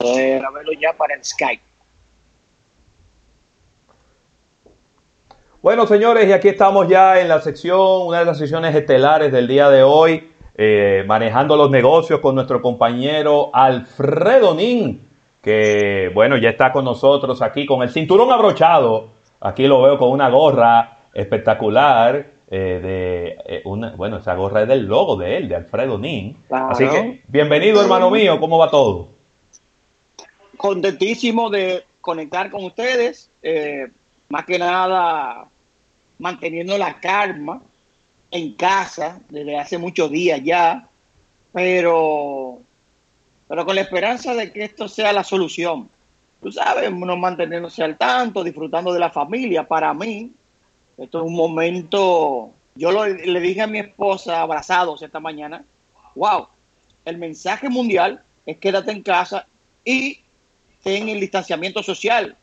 poder verlo ya para el Skype. Bueno, señores, y aquí estamos ya en la sección, una de las secciones estelares del día de hoy, eh, manejando los negocios con nuestro compañero Alfredo Nin, que, bueno, ya está con nosotros aquí con el cinturón abrochado. Aquí lo veo con una gorra espectacular. Eh, de eh, una, bueno, esa gorra es del logo de él, de Alfredo Nin. Así que, bienvenido, hermano mío, ¿cómo va todo? Contentísimo de conectar con ustedes. más que nada, manteniendo la calma en casa desde hace muchos días ya, pero, pero con la esperanza de que esto sea la solución. Tú sabes, uno manteniéndose al tanto, disfrutando de la familia. Para mí, esto es un momento, yo le dije a mi esposa, abrazados esta mañana, wow, el mensaje mundial es quédate en casa y ten el distanciamiento social.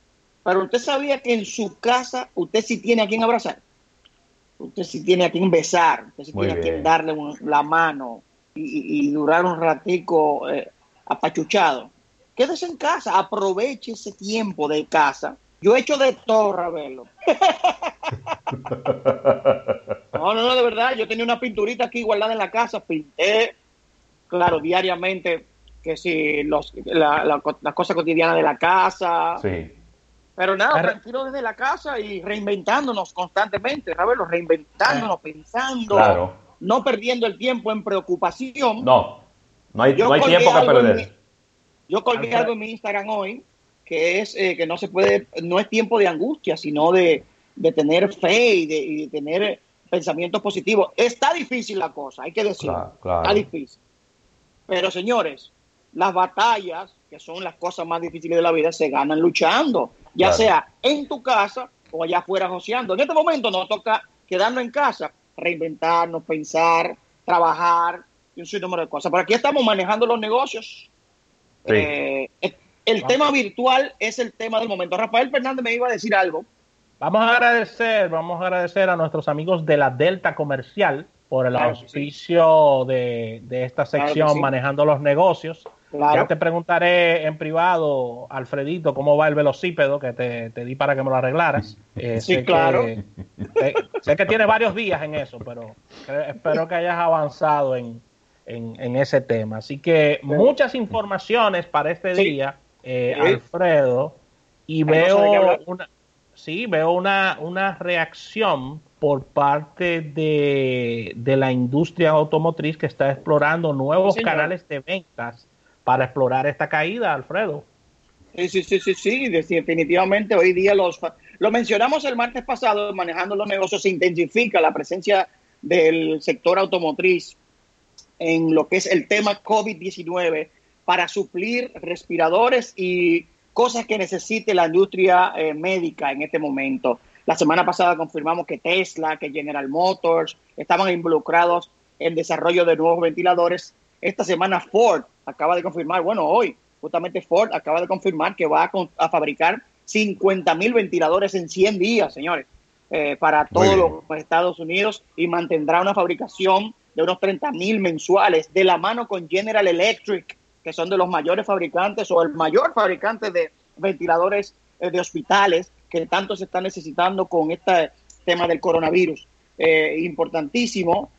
Pero usted sabía que en su casa usted sí tiene a quien abrazar usted sí tiene a quien besar, usted sí tiene a quien darle la mano y, durar un ratico eh, apachuchado. Quédese en casa, aproveche ese tiempo de casa. Yo he hecho de todo, Ravelo. no, no, no, de verdad. Yo tenía una pinturita aquí guardada en la casa, pinté, claro, diariamente, que si los, la, la, las cosas cotidianas de la casa. Sí pero nada, tranquilo desde la casa y reinventándonos constantemente, Ravelo, reinventándonos, eh, pensando, no perdiendo el tiempo en preocupación. No, no hay, no hay tiempo que perder. yo colgué algo en mi Instagram hoy, que es eh, que no se puede, no es tiempo de angustia, sino de, tener fe y de, tener pensamientos positivos. Está difícil la cosa, hay que decirlo. Está difícil. Pero señores, las batallas, que son las cosas más difíciles de la vida, se ganan luchando ya sea en tu casa o allá afuera joseando. En este momento nos toca quedarnos en casa, reinventarnos, pensar, trabajar y un sinnúmero de cosas. Pero aquí estamos manejando los negocios. Eh, el tema virtual es el tema del momento. Rafael Fernández me iba a decir algo. Vamos a agradecer, vamos a agradecer a nuestros amigos de la Delta Comercial por el auspicio de, esta sección manejando los negocios. Ya te preguntaré en privado, Alfredito, cómo va el velocípedo que te, di para que me lo arreglaras. Eh, sí, claro. sé que tiene varios días en eso, pero espero que hayas avanzado en, ese tema. Así que muchas informaciones para este día, eh, Alfredo, y veo una, sí, veo una, una reacción por parte de, de, la industria automotriz que está explorando nuevos canales de ventas para explorar esta caída, Alfredo. Sí, sí, sí, sí, sí, definitivamente hoy día los... Lo mencionamos el martes pasado, manejando los negocios, se intensifica la presencia del sector automotriz en lo que es el tema COVID-19 para suplir respiradores y cosas que necesite la industria eh, médica en este momento. La semana pasada confirmamos que Tesla, que General Motors estaban involucrados en desarrollo de nuevos ventiladores. Esta semana Ford acaba de confirmar, bueno, hoy justamente Ford acaba de confirmar que va a, fabricar 50 mil ventiladores en 100 días, señores, eh, para todos los Estados Unidos y mantendrá una fabricación de unos 30 mil mensuales de la mano con General Electric, que son de los mayores fabricantes o el mayor fabricante de ventiladores eh, de hospitales que tanto se está necesitando con este tema del coronavirus. Eh, importantísimo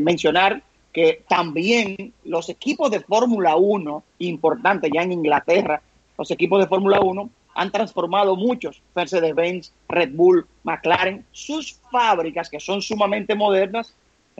mencionar que también los equipos de Fórmula 1, importantes ya en Inglaterra, los equipos de Fórmula 1 han transformado muchos, Mercedes-Benz, Red Bull, McLaren, sus fábricas que son sumamente modernas,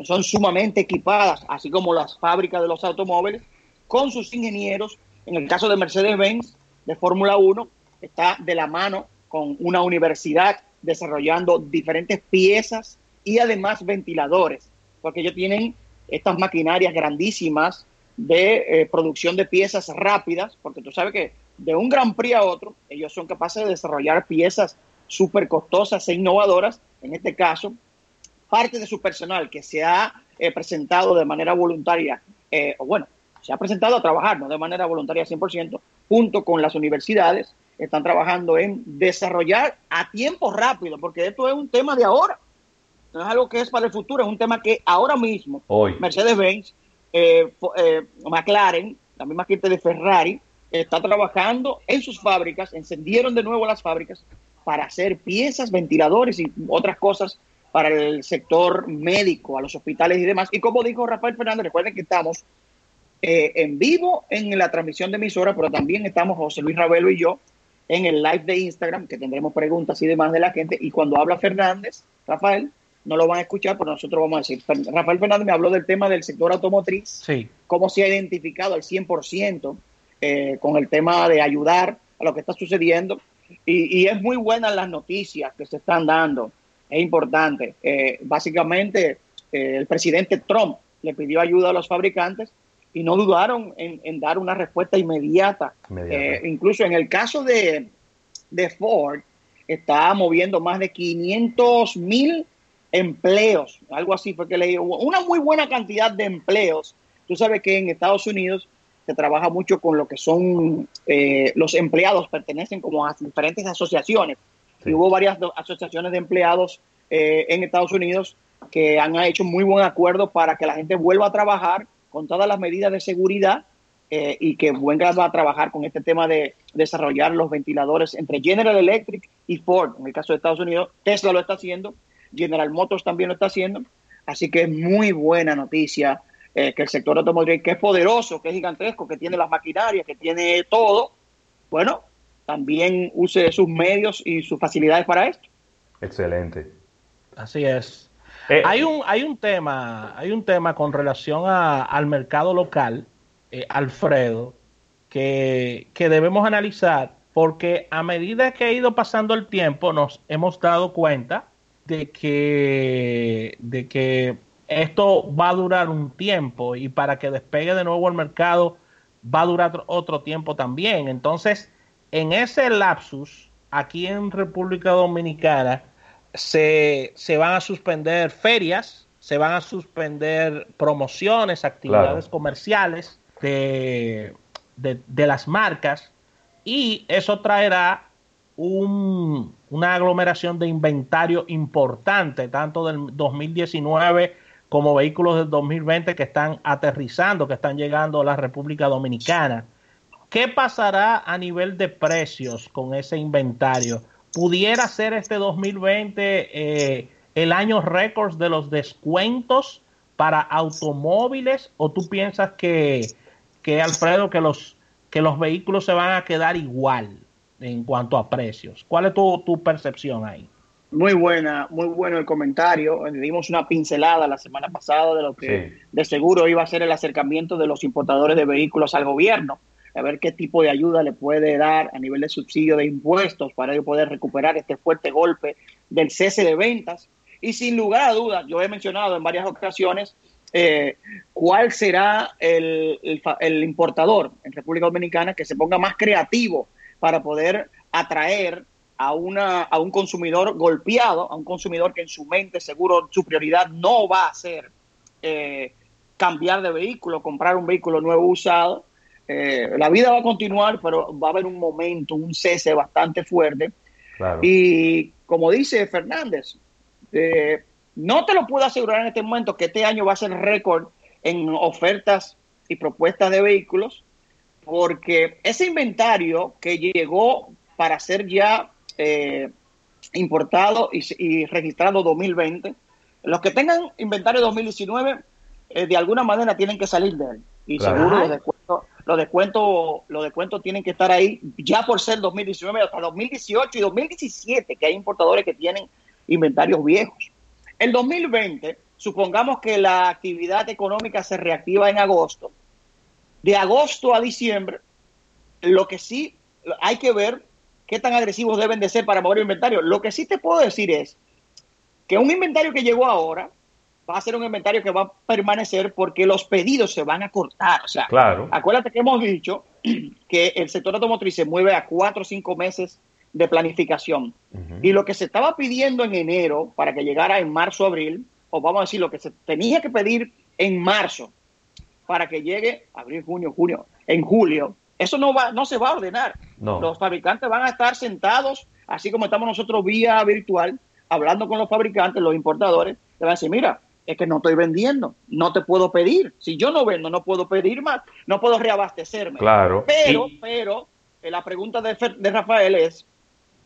son sumamente equipadas, así como las fábricas de los automóviles, con sus ingenieros. En el caso de Mercedes-Benz, de Fórmula 1, está de la mano con una universidad desarrollando diferentes piezas y además ventiladores, porque ellos tienen estas maquinarias grandísimas de eh, producción de piezas rápidas, porque tú sabes que de un Gran Prix a otro, ellos son capaces de desarrollar piezas súper costosas e innovadoras. En este caso, parte de su personal que se ha eh, presentado de manera voluntaria, eh, o bueno, se ha presentado a trabajar, de manera voluntaria 100%, junto con las universidades, están trabajando en desarrollar a tiempo rápido, porque esto es un tema de ahora no es algo que es para el futuro, es un tema que ahora mismo Mercedes-Benz, eh, eh, McLaren, la misma gente de Ferrari, está trabajando en sus fábricas, encendieron de nuevo las fábricas para hacer piezas, ventiladores y otras cosas para el sector médico, a los hospitales y demás. Y como dijo Rafael Fernández, recuerden que estamos eh, en vivo en la transmisión de emisora, pero también estamos José Luis Ravelo y yo en el live de Instagram, que tendremos preguntas y demás de la gente. Y cuando habla Fernández, Rafael, no lo van a escuchar, pero nosotros vamos a decir. Rafael Fernández me habló del tema del sector automotriz, sí. cómo se ha identificado al 100% eh, con el tema de ayudar a lo que está sucediendo. Y, es muy buena las noticias que se están dando. Es importante. Eh, básicamente, eh, el presidente Trump le pidió ayuda a los fabricantes y no dudaron en, dar una respuesta inmediata. incluso en el caso de, de Ford, está moviendo más de 500 mil empleos, algo así fue que leí, una muy buena cantidad de empleos. Tú sabes que en Estados Unidos se trabaja mucho con lo que son eh, los empleados, pertenecen como a diferentes asociaciones. Y hubo varias asociaciones de empleados eh, en Estados Unidos que han hecho muy buen acuerdo para que la gente vuelva a trabajar con todas las medidas de seguridad eh, y que vuelva a trabajar con este tema de desarrollar los ventiladores entre General Electric y Ford. En el caso de Estados Unidos, Tesla lo está haciendo General Motors también lo está haciendo. Así que es muy buena noticia eh, que el sector automotriz, que es poderoso, que es gigantesco, que tiene las maquinarias, que tiene todo, bueno, también use sus medios y sus facilidades para esto. Excelente. Así es. Eh, hay un hay un tema hay un tema con relación al mercado local, eh, Alfredo, que, que debemos analizar porque a medida que ha ido pasando el tiempo nos hemos dado cuenta de que, de que esto va a durar un tiempo y para que despegue de nuevo el mercado va a durar otro tiempo también. Entonces, en ese lapsus, aquí en República Dominicana, se, van a suspender ferias, se van a suspender promociones, actividades comerciales de, de las marcas y eso traerá un, una aglomeración de inventario importante, tanto del 2019 como vehículos del 2020 que están aterrizando, que están llegando a la República Dominicana. ¿Qué pasará a nivel de precios con ese inventario? ¿Pudiera ser este 2020 eh, el año récord de los descuentos para automóviles? ¿O tú piensas que, que Alfredo, que los, que los vehículos se van a quedar igual? en cuanto a precios. ¿Cuál es tu, percepción ahí? Muy buena, muy bueno el comentario. Le dimos una pincelada la semana pasada de lo que de seguro iba a ser el acercamiento de los importadores de vehículos al gobierno, a ver qué tipo de ayuda le puede dar a nivel de subsidio de impuestos para ellos poder recuperar este fuerte golpe del cese de ventas. Y sin lugar a dudas, yo he mencionado en varias ocasiones eh, cuál será el, el importador en República Dominicana que se ponga más creativo para poder atraer a, una, a un consumidor golpeado, a un consumidor que en su mente seguro su prioridad no va a ser eh, cambiar de vehículo, comprar un vehículo nuevo usado. Eh, la vida va a continuar, pero va a haber un momento, un cese bastante fuerte. Y como dice Fernández, eh, no te lo puedo asegurar en este momento que este año va a ser récord en ofertas y propuestas de vehículos, porque ese inventario que llegó para ser ya eh, importado y, registrado 2020, los que tengan inventario 2019, eh, de alguna manera tienen que salir de él. Y seguro los descuentos, los descuentos, los descuentos tienen que estar ahí ya por ser 2019 hasta 2018 y 2017, que hay importadores que tienen inventarios viejos. El 2020, supongamos que la actividad económica se reactiva en agosto, de agosto a diciembre, lo que sí hay que ver qué tan agresivos deben de ser para mover el inventario. Lo que sí te puedo decir es que un inventario que llegó ahora va a ser un inventario que va a permanecer porque los pedidos se van a cortar. O sea, claro. acuérdate que hemos dicho que el sector automotriz se mueve a cuatro o cinco meses de planificación. Y lo que se estaba pidiendo en enero para que llegara en marzo, abril, o vamos a decir lo que se tenía que pedir en marzo para que llegue abril, junio, junio, en julio. Eso no va, no se va a ordenar. Los fabricantes van a estar sentados, así como estamos nosotros vía virtual, hablando con los fabricantes, los importadores, le van a decir, mira, es que no estoy vendiendo, no te puedo pedir. Si yo no vendo, no puedo pedir más, no puedo reabastecerme. Claro. Pero, pero, eh, la pregunta de, de, Rafael es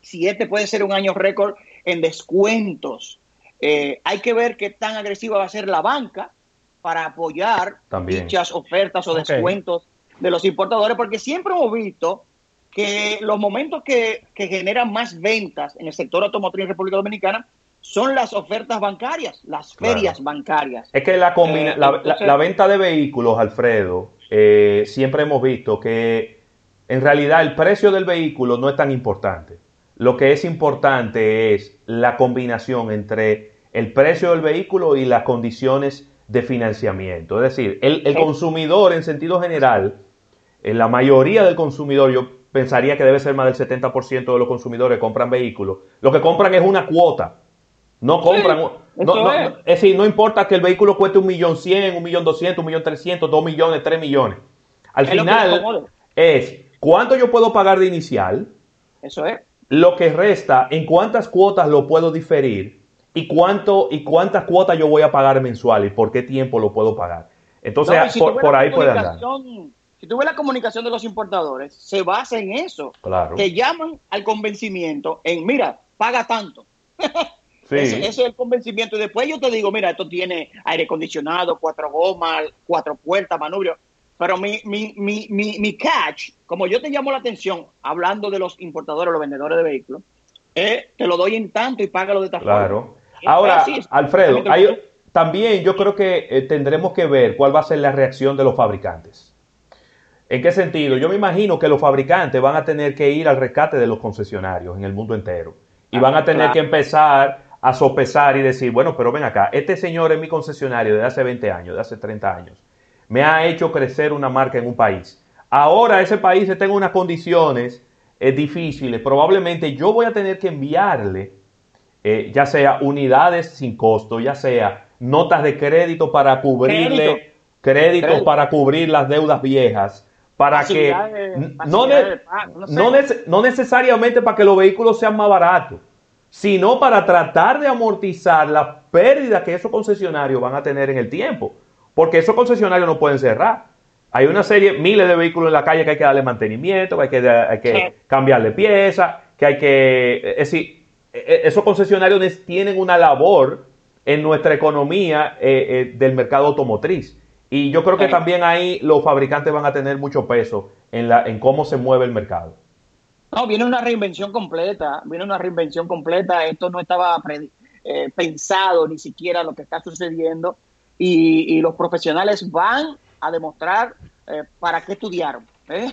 si este puede ser un año récord en descuentos. Eh, hay que ver qué tan agresiva va a ser la banca para apoyar dichas ofertas o descuentos de los importadores, porque siempre hemos visto que los momentos que, que generan más ventas en el sector automotriz en República Dominicana son las ofertas bancarias, las ferias bancarias. Es que la, eh, la, venta de vehículos, Alfredo, eh, siempre hemos visto que en realidad el precio del vehículo no es tan importante. Lo que es importante es la combinación entre el precio del vehículo y las condiciones de financiamiento. Es decir, el, consumidor en sentido general, en la mayoría del consumidor, yo pensaría que debe ser más del 70% de los consumidores que compran vehículos, lo que compran es una cuota no compran. no, es. decir, no importa que el vehículo cueste un millón cien, un millón doscientos, un millón trescientos, dos millones, tres millones. Al final es cuánto yo puedo pagar de inicial. Eso es. Lo que resta, en cuántas cuotas lo puedo diferir y cuánto y cuántas cuotas yo voy a pagar mensual y por qué tiempo lo puedo pagar. Entonces, por, ahí puede andar. Si tú ves la comunicación de los importadores, se basa en eso. Claro. Que llaman al convencimiento en, mira, paga tanto. Ese, es el convencimiento. Y después yo te digo, mira, esto tiene aire acondicionado, cuatro gomas, cuatro puertas, manubrio. Pero mi, mi, mi, mi, mi catch, como yo te llamo la atención, hablando de los importadores, los vendedores de vehículos, eh, te lo doy en tanto y págalo de esta claro. Ahora, Alfredo, también yo creo que eh, tendremos que ver cuál va a ser la reacción de los fabricantes. ¿En qué sentido? Yo me imagino que los fabricantes van a tener que ir al rescate de los concesionarios en el mundo entero y van a tener que empezar a sopesar y decir, bueno, pero ven acá, este señor es mi concesionario de hace 20 años, de hace 30 años, me ha hecho crecer una marca en un país. Ahora ese país está en unas condiciones eh, difíciles, probablemente yo voy a tener que enviarle, eh, ya sea unidades sin costo, ya sea notas de crédito para cubrirle, créditos para cubrir las deudas viejas, para que no, no necesariamente para que los vehículos sean más baratos sino para tratar de amortizar la pérdida que esos concesionarios van a tener en el tiempo. Porque esos concesionarios no pueden cerrar. Hay una serie, miles de vehículos en la calle que hay que darle mantenimiento, que hay que, hay que cambiarle piezas, que hay que... Es decir, e, e, esos concesionarios tienen una labor en nuestra economía eh, eh, del mercado automotriz. Y yo creo que también ahí los fabricantes van a tener mucho peso en, la, en cómo se mueve el mercado. No, viene una reinvención completa, viene una reinvención completa. Esto no estaba eh, pensado ni siquiera lo que está sucediendo y, los profesionales van a demostrar eh, para qué estudiaron. ¿eh?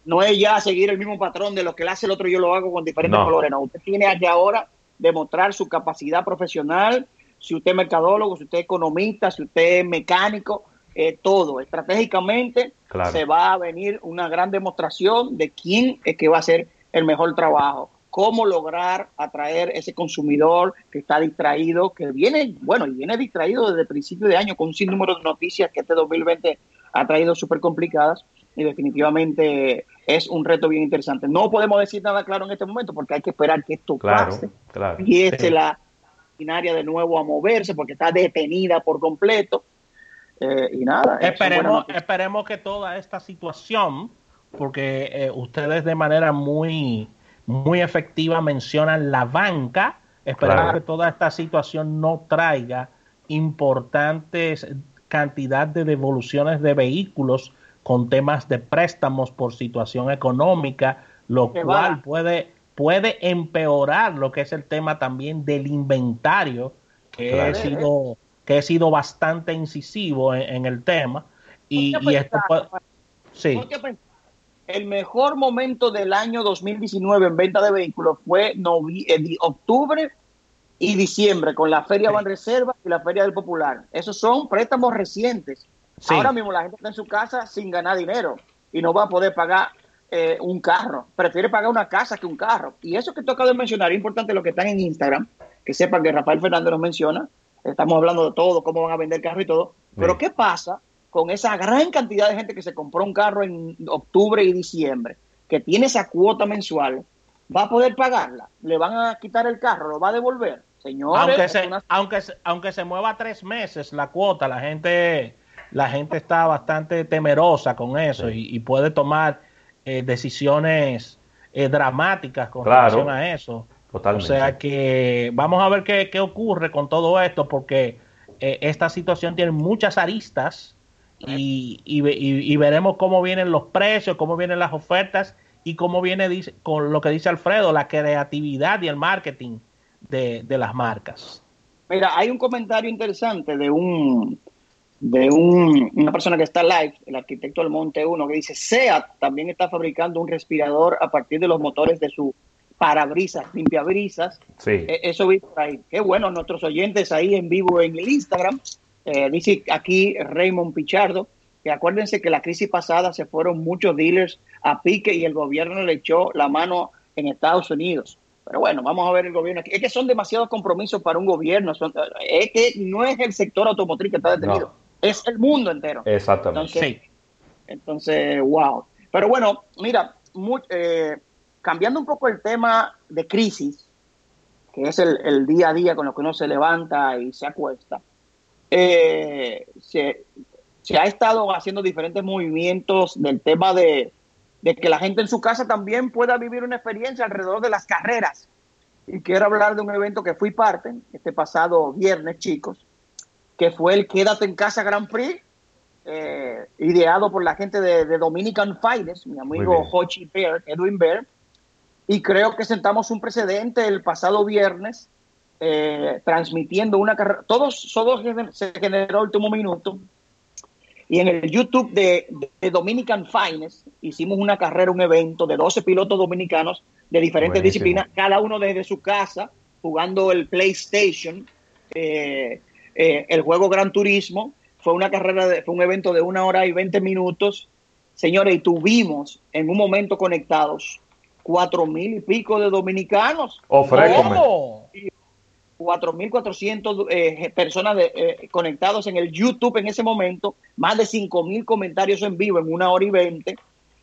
no es ya seguir el mismo patrón de lo que le hace el otro, yo lo hago con diferentes colores. No, usted tiene que ahora demostrar su capacidad profesional, si usted es mercadólogo, si usted es economista, si usted es mecánico, todo. Estratégicamente se va a venir una gran demostración de quién es que va a hacer el mejor trabajo. Cómo lograr atraer ese consumidor que está distraído, que viene, bueno, y viene distraído desde el principio de año con un sinnúmero de noticias que este 2020 ha traído súper complicadas y definitivamente es un reto bien interesante. No podemos decir nada claro en este momento porque hay que esperar que esto pase. Claro, y es la maquinaria de nuevo a moverse porque está detenida por completo eh, y nada. Esperemos, esperemos que toda esta situación, porque eh, ustedes de manera muy, muy efectiva mencionan la banca, esperemos que toda esta situación no traiga importantes cantidad de devoluciones de vehículos con temas de préstamos por situación económica, lo cual puede, puede empeorar lo que es el tema también del inventario, que ha sido que he sido bastante incisivo en, el tema. Y, esto sí. El mejor momento del año 2019 en venta de vehículos fue eh, octubre y diciembre con la Feria Van Reserva y la Feria del Popular. Esos son préstamos recientes. Ahora mismo la gente está en su casa sin ganar dinero y no va a poder pagar eh, un carro. Prefiere pagar una casa que un carro. Y eso que toca de mencionar, es importante lo que están en Instagram, que sepan que Rafael Fernández nos menciona, estamos hablando de todo, cómo van a vender carro y todo, pero ¿qué pasa con esa gran cantidad de gente que se compró un carro en octubre y diciembre, que tiene esa cuota mensual, va a poder pagarla? ¿Le van a quitar el carro? ¿Lo va a devolver? Señores, aunque se, aunque, aunque se mueva tres meses la cuota, la gente, la gente está bastante temerosa con eso y, puede tomar eh, decisiones eh, dramáticas con relación a eso. O sea que vamos a ver qué, qué ocurre con todo esto, porque eh, esta situación tiene muchas aristas y, y, veremos cómo vienen los precios, cómo vienen las ofertas y cómo viene dice, con lo que dice Alfredo, la creatividad y el marketing de, las marcas. Mira, hay un comentario interesante de un de un, una persona que está live, el arquitecto del Monte 1, que dice, SEAT también está fabricando un respirador a partir de los motores de su parabrisas, limpiabrisas. Sí. E, eso vi por ahí. Qué bueno, nuestros oyentes ahí en vivo en el Instagram. Eh, dice aquí Raymond Pichardo, que acuérdense que la crisis pasada se fueron muchos dealers a pique y el gobierno le echó la mano en Estados Unidos. Pero bueno, vamos a ver el gobierno aquí. Es que son demasiados compromisos para un gobierno. es que no es el sector automotriz que está detenido, es el mundo entero. Exactamente. Entonces, entonces wow. Pero bueno, mira, eh, cambiando un poco el tema de crisis, que es el, día a día con lo que uno se levanta y se acuesta, eh, se, ha estado haciendo diferentes movimientos del tema de, que la gente en su casa también pueda vivir una experiencia alrededor de las carreras. Y quiero hablar de un evento que fui parte este pasado viernes, chicos, que fue el Quédate en Casa Grand Prix, eh, ideado por la gente de, Dominican Finance, mi amigo Hochi Bear, Edwin Bear, y creo que sentamos un precedente el pasado viernes eh, transmitiendo una carrera. Todos, todos se generó el último minuto. Y en el YouTube de, Dominican Finest hicimos una carrera, un evento de 12 pilotos dominicanos de diferentes disciplinas, cada uno desde su casa, jugando el PlayStation, eh, eh, el juego Gran Turismo. Fue una carrera, de, fue un evento de una hora y 20 minutos. Señores, y tuvimos en un momento conectados cuatro mil y pico de dominicanos. ¿Cómo? Cuatro mil cuatrocientos eh, personas eh, conectados en el YouTube en ese momento, más de cinco mil comentarios en vivo en una hora y veinte.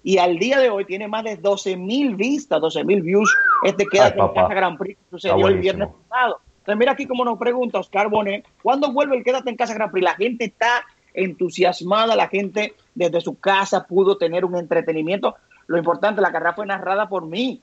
Y al día de hoy tiene más de 12 mil vistas, 12 mil views. Este queda en Casa Gran Prix que sucedió el viernes pasado. Entonces, mira aquí como nos pregunta Oscar Bonet, ¿cuándo vuelve el Quédate en Casa Gran Prix? La gente está entusiasmada, la gente desde su casa pudo tener un entretenimiento. Lo importante, la carrera fue narrada por mí.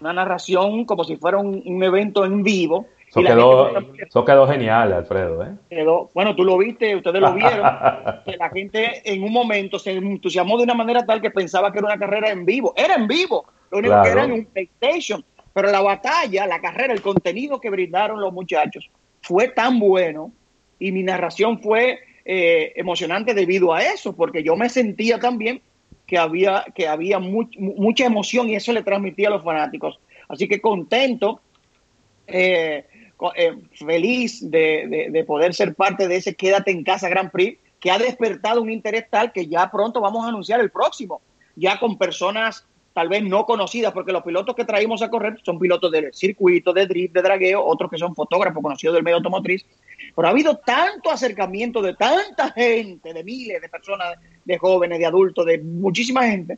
Una narración como si fuera un, evento en vivo. Eso quedó, quedó, genial, Alfredo. ¿eh? Quedó, bueno, tú lo viste, ustedes lo vieron. que la gente en un momento se entusiasmó de una manera tal que pensaba que era una carrera en vivo. Era en vivo. Lo único que era en un PlayStation. Pero la batalla, la carrera, el contenido que brindaron los muchachos fue tan bueno y mi narración fue eh, emocionante debido a eso, porque yo me sentía también que había, que había mucha emoción y eso le transmitía a los fanáticos. Así que contento, eh, eh, feliz de, poder ser parte de ese Quédate en Casa Grand Prix, que ha despertado un interés tal que ya pronto vamos a anunciar el próximo, ya con personas tal vez no conocidas, porque los pilotos que traímos a correr son pilotos del circuito, de drift, de dragueo, otros que son fotógrafos conocidos del medio automotriz, pero ha habido tanto acercamiento de tanta gente, de miles de personas, de jóvenes, de adultos, de muchísima gente,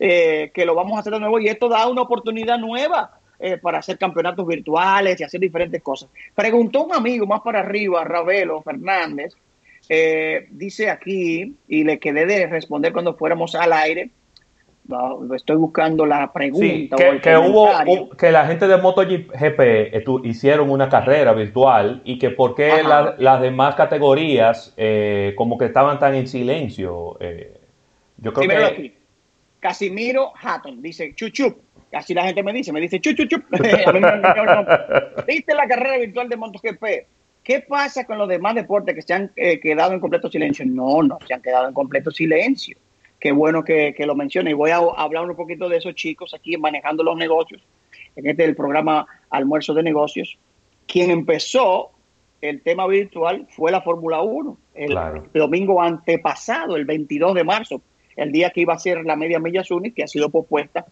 eh, que lo vamos a hacer de nuevo y esto da una oportunidad nueva eh, para hacer campeonatos virtuales y hacer diferentes cosas. Preguntó un amigo más para arriba, Ravelo Fernández, eh, dice aquí, y le quedé de responder cuando fuéramos al aire, estoy buscando la pregunta. que, hubo que la gente de MotoGP eh, hicieron una carrera virtual y que por qué las demás categorías eh, como que estaban tan en silencio. Eh, yo creo que... Casimiro Hatton dice chuchup. Así la gente me dice, me dice chuchup. ¿Viste la carrera virtual de MotoGP? ¿Qué pasa con los demás deportes que se han quedado en completo silencio? No, no se han quedado en completo silencio qué bueno que, lo mencione. Y voy a hablar un poquito de esos chicos aquí manejando los negocios, en este del programa Almuerzo de Negocios. Quien empezó el tema virtual fue la Fórmula 1, el domingo antepasado, el 22 de marzo, el día que iba a ser la media milla Zuni, que ha sido propuesta.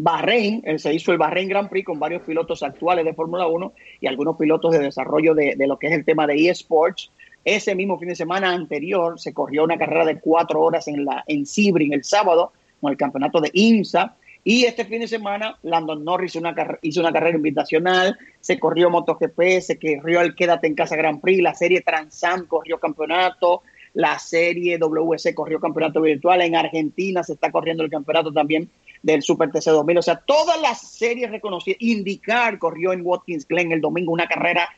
Bahrein, se hizo el Bahrein Grand Prix con varios pilotos actuales de Fórmula 1 y algunos pilotos de desarrollo de, de, lo que es el tema de eSports ese mismo fin de semana anterior se corrió una carrera de cuatro horas en, la, en Sebring el sábado con el campeonato de IMSA. Y este fin de semana, Landon Norris hizo una, hizo una carrera invitacional, se corrió MotoGP, se corrió el Quédate en Casa Grand Prix, la serie Transam corrió campeonato, la serie WC corrió campeonato virtual, en Argentina se está corriendo el campeonato también del Super TC 2000, o sea, todas las series reconocidas, Indicar corrió en Watkins Glen el domingo una carrera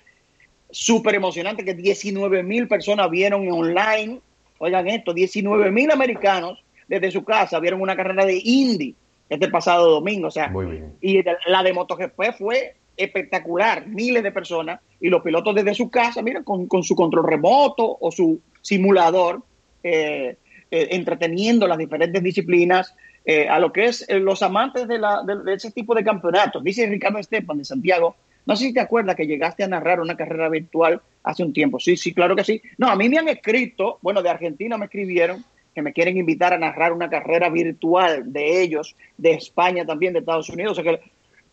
súper emocionante que 19 mil personas vieron online, oigan esto, 19 mil americanos desde su casa vieron una carrera de Indy este pasado domingo, o sea, y la de MotoGP fue espectacular, miles de personas y los pilotos desde su casa, mira, con, su control remoto o su simulador, eh, eh, entreteniendo las diferentes disciplinas, eh, a lo que es los amantes de, la, de, ese tipo de campeonatos. Dice Ricardo Estepan de Santiago, no sé si te acuerdas que llegaste a narrar una carrera virtual hace un tiempo. Sí, sí, claro que sí. No, a mí me han escrito, bueno, de Argentina me escribieron que me quieren invitar a narrar una carrera virtual de ellos, de España también, de Estados Unidos. O sea que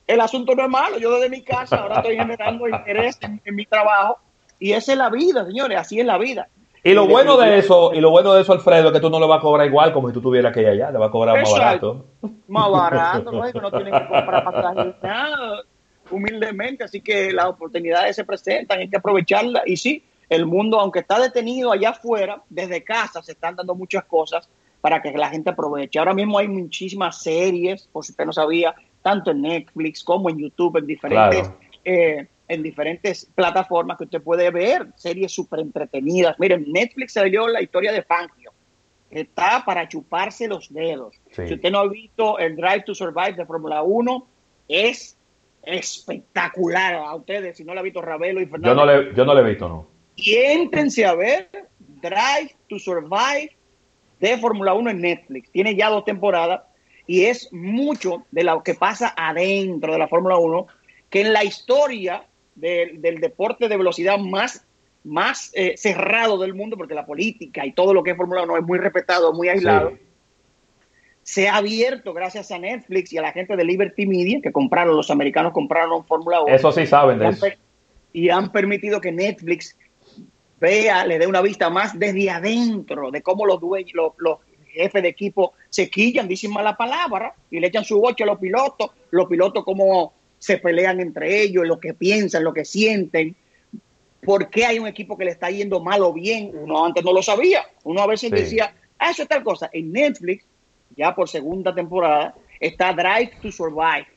el asunto no es malo. Yo desde mi casa ahora estoy generando interés en, mi trabajo y esa es la vida, señores, así es la vida. Y lo bueno de eso, y lo bueno de eso, Alfredo, es que tú no le vas a cobrar igual como si tú tuvieras que ir allá, le vas a cobrar más barato. Más barato, no, no tienen que comprar pasajes nada, humildemente, así que las oportunidades se presentan, hay que aprovecharlas. Y sí, el mundo, aunque está detenido allá afuera, desde casa se están dando muchas cosas para que la gente aproveche. Ahora mismo hay muchísimas series, por si usted no sabía, tanto en Netflix como en YouTube, en diferentes, eh, en diferentes plataformas que usted puede ver, series súper entretenidas. Miren, Netflix salió la historia de Fangio. Está para chuparse los dedos. Si usted no ha visto el Drive to Survive de Fórmula 1, es espectacular a ustedes. Si no lo ha visto Ravelo y Fernando. Yo no le, yo no le he visto, no. Y éntrense a ver Drive to Survive de Fórmula 1 en Netflix. Tiene ya dos temporadas y es mucho de lo que pasa adentro de la Fórmula 1 que en la historia del deporte de velocidad más, más eh, cerrado del mundo, porque la política y todo lo que es Fórmula 1 es muy respetado, muy aislado, se ha abierto gracias a Netflix y a la gente de Liberty Media, que compraron, los americanos compraron Fórmula 1. Eso sí saben de eso. y han permitido que Netflix vea, le dé una vista más desde adentro de cómo los dueños, los, jefes de equipo se quillan, dicen mala palabra y le echan su boche a los pilotos, los pilotos cómo se pelean entre ellos, lo que piensan, lo que sienten. ¿Por qué hay un equipo que le está yendo mal o bien? Uno antes no lo sabía. Uno a veces decía, ah, eso es tal cosa. En Netflix, ya por segunda temporada, está Drive to Survive,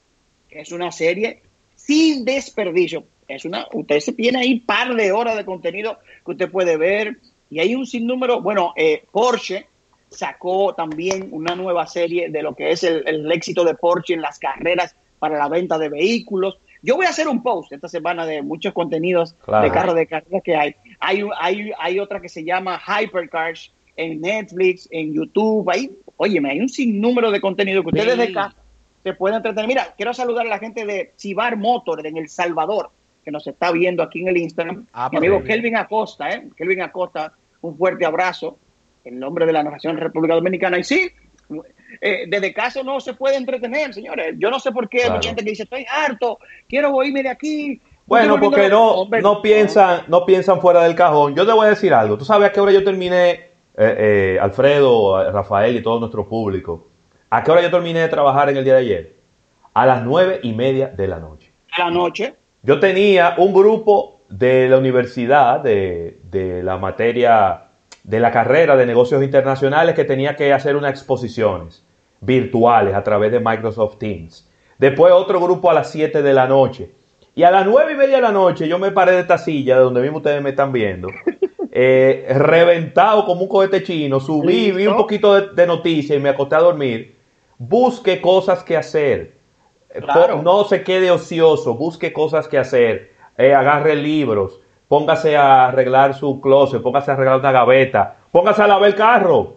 que es una serie sin desperdicio. Es una, usted se tiene ahí par de horas de contenido que usted puede ver y hay un sinnúmero, bueno, eh, Porsche sacó también una nueva serie de lo que es el, éxito de Porsche en las carreras para la venta de vehículos. Yo voy a hacer un post esta semana de muchos contenidos de carros de carreras que hay. Hay, hay. hay otra que se llama Hypercars en Netflix, en YouTube. Ahí, óyeme, hay un sinnúmero de contenido que ustedes de acá se pueden entretener. Mira, quiero saludar a la gente de Cibar Motor en El Salvador que nos está viendo aquí en el Instagram. Ah, Mi amigo Kelvin Acosta, ¿eh? Kelvin Acosta, un fuerte abrazo en nombre de la Nación República Dominicana. Y sí, eh, desde caso no se puede entretener, señores. Yo no sé por qué hay mucha gente que dice, estoy harto, quiero irme de aquí. Bueno, porque no, no, piensan, no piensan fuera del cajón. Yo te voy a decir algo. Tú sabes a qué hora yo terminé, eh, eh, Alfredo, Rafael y todo nuestro público. ¿A qué hora yo terminé de trabajar en el día de ayer? A las nueve y media de la noche. ¿De la noche? Yo tenía un grupo de la universidad, de, la materia, de la carrera de negocios internacionales que tenía que hacer unas exposiciones virtuales a través de Microsoft Teams. Después otro grupo a las 7 de la noche. Y a las 9 y media de la noche yo me paré de esta silla, de donde mismo ustedes me están viendo, eh, reventado como un cohete chino, subí, vi un poquito de, de noticias y me acosté a dormir. Busque cosas que hacer no se quede ocioso, busque cosas que hacer, eh, agarre libros, póngase a arreglar su closet, póngase a arreglar una gaveta, póngase a lavar el carro.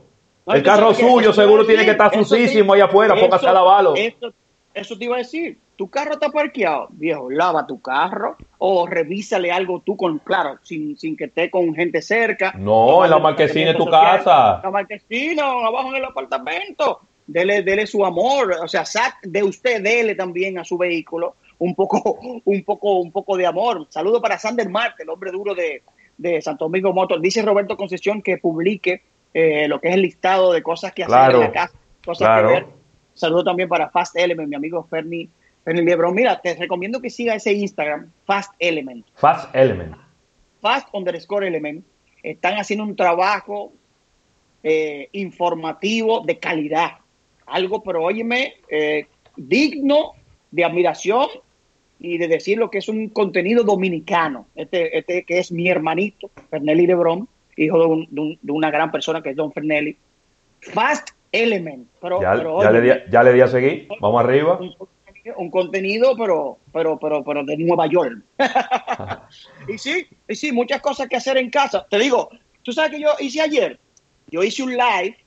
el carro suyo seguro tiene que estar sucísimo ahí afuera, póngase a lavarlo. Eso, te iba a decir. Tu carro está parqueado, viejo, lava tu carro o revísale algo tú con, claro, sin, sin que esté con gente cerca. No, en la marquesina de tu casa. La marquesina, abajo en el apartamento dele, dele su amor, o sea, de usted, dele también a su vehículo un poco, un poco, un poco de amor. Saludo para Sander Marte, el hombre duro de, de Santo Domingo Motor. Dice Roberto Concesión que publique eh, lo que es el listado de cosas que hacer en la casa, cosas que ver. Saludo también para Fast Element, mi amigo Fernie, Fernie Lebron. Mira, te recomiendo que siga ese Instagram, Fast Element. Fast Element. Fast underscore Element. Están haciendo un trabajo eh, informativo de calidad. Algo, pero óyeme, eh, digno de admiración y de decir lo que es un contenido dominicano. Este, este que es mi hermanito, Fernelli Lebron, hijo de, un, de, un, de una gran persona que es Don Fernelli. Fast Element. Pero, ya, pero, ya, oye, le di, ya le di a seguir. Vamos arriba. Un, un contenido, pero, pero, pero, pero de Nueva York. y sí, y sí, muchas cosas que hacer en casa. Te digo, tú sabes que yo hice ayer, yo hice un live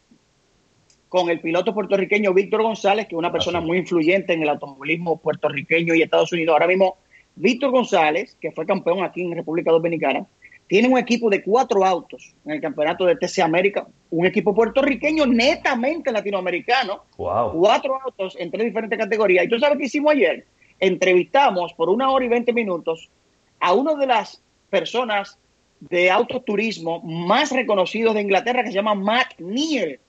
con el piloto puertorriqueño Víctor González, que es una persona muy influyente en el automovilismo puertorriqueño y Estados Unidos. Ahora mismo, Víctor González, que fue campeón aquí en República Dominicana, tiene un equipo de cuatro autos en el campeonato de TC América, un equipo puertorriqueño netamente latinoamericano, wow. cuatro autos en tres diferentes categorías. ¿Y tú sabes qué hicimos ayer? Entrevistamos por una hora y veinte minutos a una de las personas de autoturismo más reconocidos de Inglaterra que se llama Matt Neal.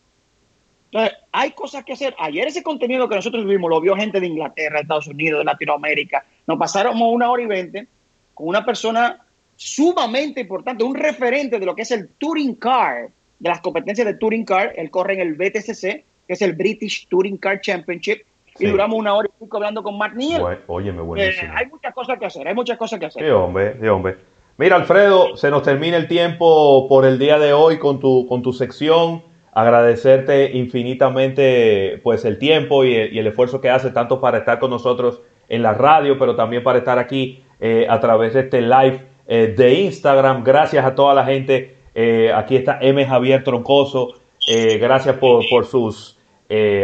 Entonces, hay cosas que hacer. Ayer ese contenido que nosotros vimos lo vio gente de Inglaterra, Estados Unidos, de Latinoamérica. Nos pasaron una hora y veinte con una persona sumamente importante, un referente de lo que es el Touring Car, de las competencias de Touring Car. Él corre en el BTCC, que es el British Touring Car Championship. Sí. Y duramos una hora y pico hablando con Mark Neal. Bueno, óyeme, buenísimo. Eh, hay muchas cosas que hacer, hay muchas cosas que hacer. Sí, hombre, sí, hombre. Mira, Alfredo, se nos termina el tiempo por el día de hoy con tu, con tu sección. Agradecerte infinitamente pues el tiempo y el, y el esfuerzo que haces tanto para estar con nosotros en la radio, pero también para estar aquí eh, a través de este live eh, de Instagram. Gracias a toda la gente. Eh, aquí está M. Javier Troncoso. Eh, gracias por, por sus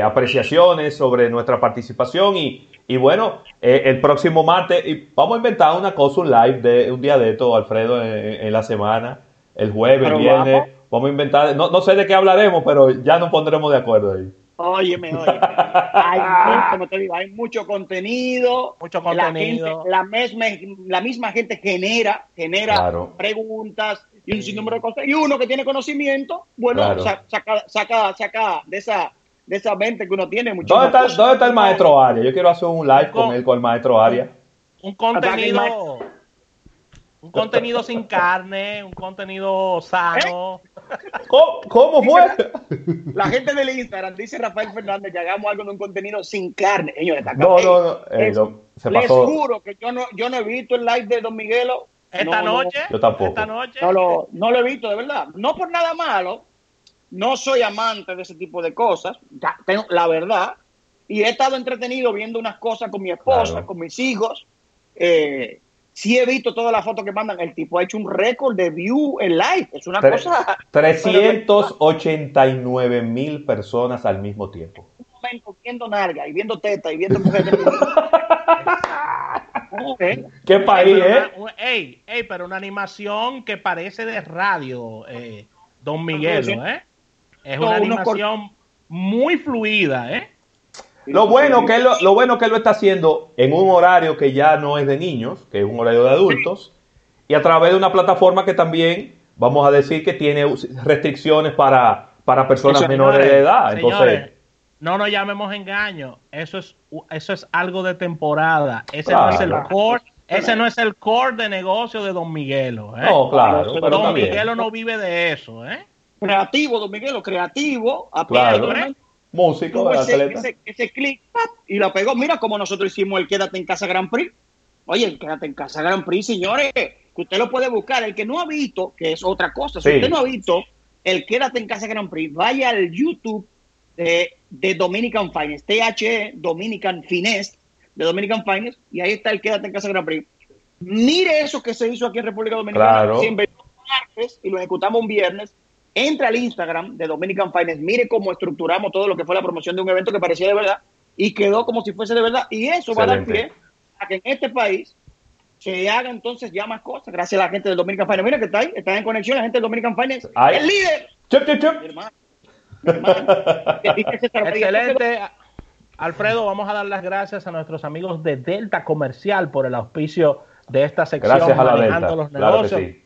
apreciaciones sobre nuestra participación. Y, y bueno, el próximo martes y vamos a inventar una cosa, un live de un día de esto, Alfredo, en, en la semana, el jueves, el viernes. Vamos. vamos. a inventar, no, no sé de qué hablaremos, pero ya nos pondremos de acuerdo ahí. Óyeme, óyeme. Hay, como te digo, hay mucho contenido. Mucho contenido. La, gente, la, misma, la misma gente genera, genera claro. preguntas y un sinnúmero de cosas. Y uno que tiene conocimiento, bueno, claro. saca, saca, saca de esa de esa mente que uno tiene. ¿Dónde está, cosas. ¿Dónde está el maestro Aria? Yo quiero hacer un live con, con él, con el maestro Aria. Un, un contenido, un contenido sin carne, un contenido sano. ¿Eh? ¿Cómo, ¿Cómo, fue? La, la, gente del Instagram dice Rafael Fernández que hagamos algo de un contenido sin carne. Señores, no, no, no, eh, no, se pasó. Les juro que yo no, yo no he visto el live de Don Miguelo. Esta no, noche. yo tampoco. Esta noche. No lo, no lo he visto, de verdad. No por nada malo. No soy amante de ese tipo de cosas. Ya tengo la verdad. Y he estado entretenido viendo unas cosas con mi esposa, claro. con mis hijos. Eh, sí he visto todas las fotos que mandan. El tipo ha hecho un récord de view en live. Es una Tre cosa. 389 mil personas al mismo tiempo. Un momento viendo narga y viendo teta y viendo mujeres. ¿Eh? ¿Qué país, eh? Una, ey, ey, pero una animación que parece de radio, eh, Don Miguel, ¿eh? Es una animación muy fluida, ¿eh? Lo bueno, que él, lo bueno que él lo está haciendo en un horario que ya no es de niños, que es un horario de adultos, y a través de una plataforma que también, vamos a decir, que tiene restricciones para, para personas Eso, menores señores, de edad. Entonces, señores, no nos llamemos engaño, eso es, eso es algo de temporada, ese claro, no es el claro. core, ese no es el core de negocio de Don Miguelo. ¿eh? No, claro, pero Don Miguelo no vive de eso, ¿eh? Creativo, Don Miguelo, creativo, claro. Músico, ese, ese, ese, clic y lo pegó. Mira como nosotros hicimos el Quédate en Casa Grand Prix. Oye, el Quédate en Casa Grand Prix, señores, que usted lo puede buscar. El que no ha visto, que es otra cosa, si usted no ha visto el Quédate en Casa Grand Prix, vaya al YouTube de, de Dominican Finest, THE Dominican Finest, de Dominican Finest, y ahí está el Quédate en Casa Grand Prix. Mire eso que se hizo aquí en República Dominicana. Claro. Un martes y lo ejecutamos un viernes entra al Instagram de Dominican Finance, mire cómo estructuramos todo lo que fue la promoción de un evento que parecía de verdad y quedó como si fuese de verdad. Y eso Excelente. va a dar pie a que en este país se haga entonces ya más cosas, gracias a la gente del Dominican Finance. Mira que está ahí, está en conexión la gente del Dominican Finance. Ay. El líder. Chup, chup, chup. Hermano, hermano. Excelente. Alfredo, vamos a dar las gracias a nuestros amigos de Delta Comercial por el auspicio de esta sección gracias a la manejando Delta. los negocios. Claro que sí.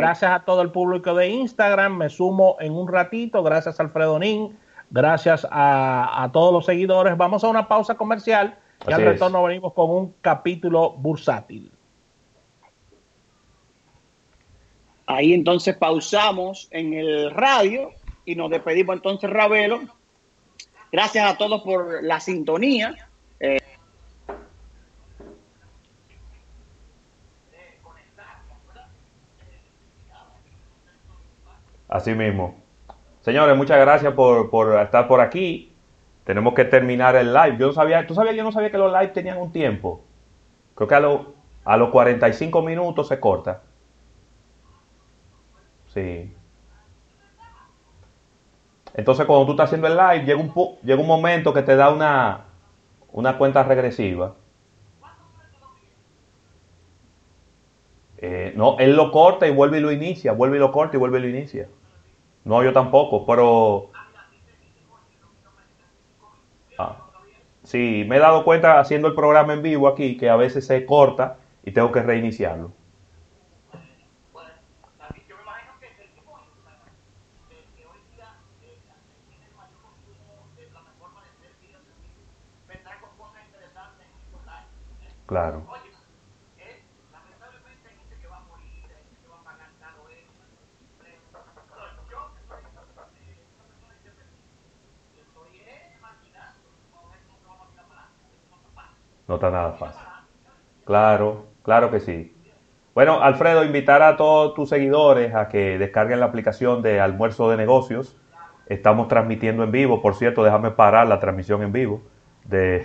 Gracias a todo el público de Instagram. Me sumo en un ratito. Gracias, Alfredo Nin. Gracias a, todos los seguidores. Vamos a una pausa comercial y al retorno venimos con un capítulo bursátil. Ahí entonces pausamos en el radio y nos despedimos entonces, Ravelo. Gracias a todos por la sintonía. Eh, Así mismo. Señores, muchas gracias por, estar por aquí. Tenemos que terminar el live. Yo no sabía, tú sabías, yo no sabía que los live tenían un tiempo. Creo que a, a los 45 minutos se corta. Sí. Entonces, cuando tú estás haciendo el live, llega un, llega un momento que te da una, una cuenta regresiva. Eh, no, él lo corta y vuelve y lo inicia, vuelve y lo corta y vuelve y lo inicia. No, yo tampoco, pero... Ah, sí, me he dado cuenta haciendo el programa en vivo aquí que a veces se corta y tengo que reiniciarlo. Claro. No está nada fácil. Claro, claro que sí. Bueno, Alfredo, invitar a todos tus seguidores a que descarguen la aplicación de Almuerzo de Negocios. Estamos transmitiendo en vivo, por cierto, déjame parar la transmisión en vivo de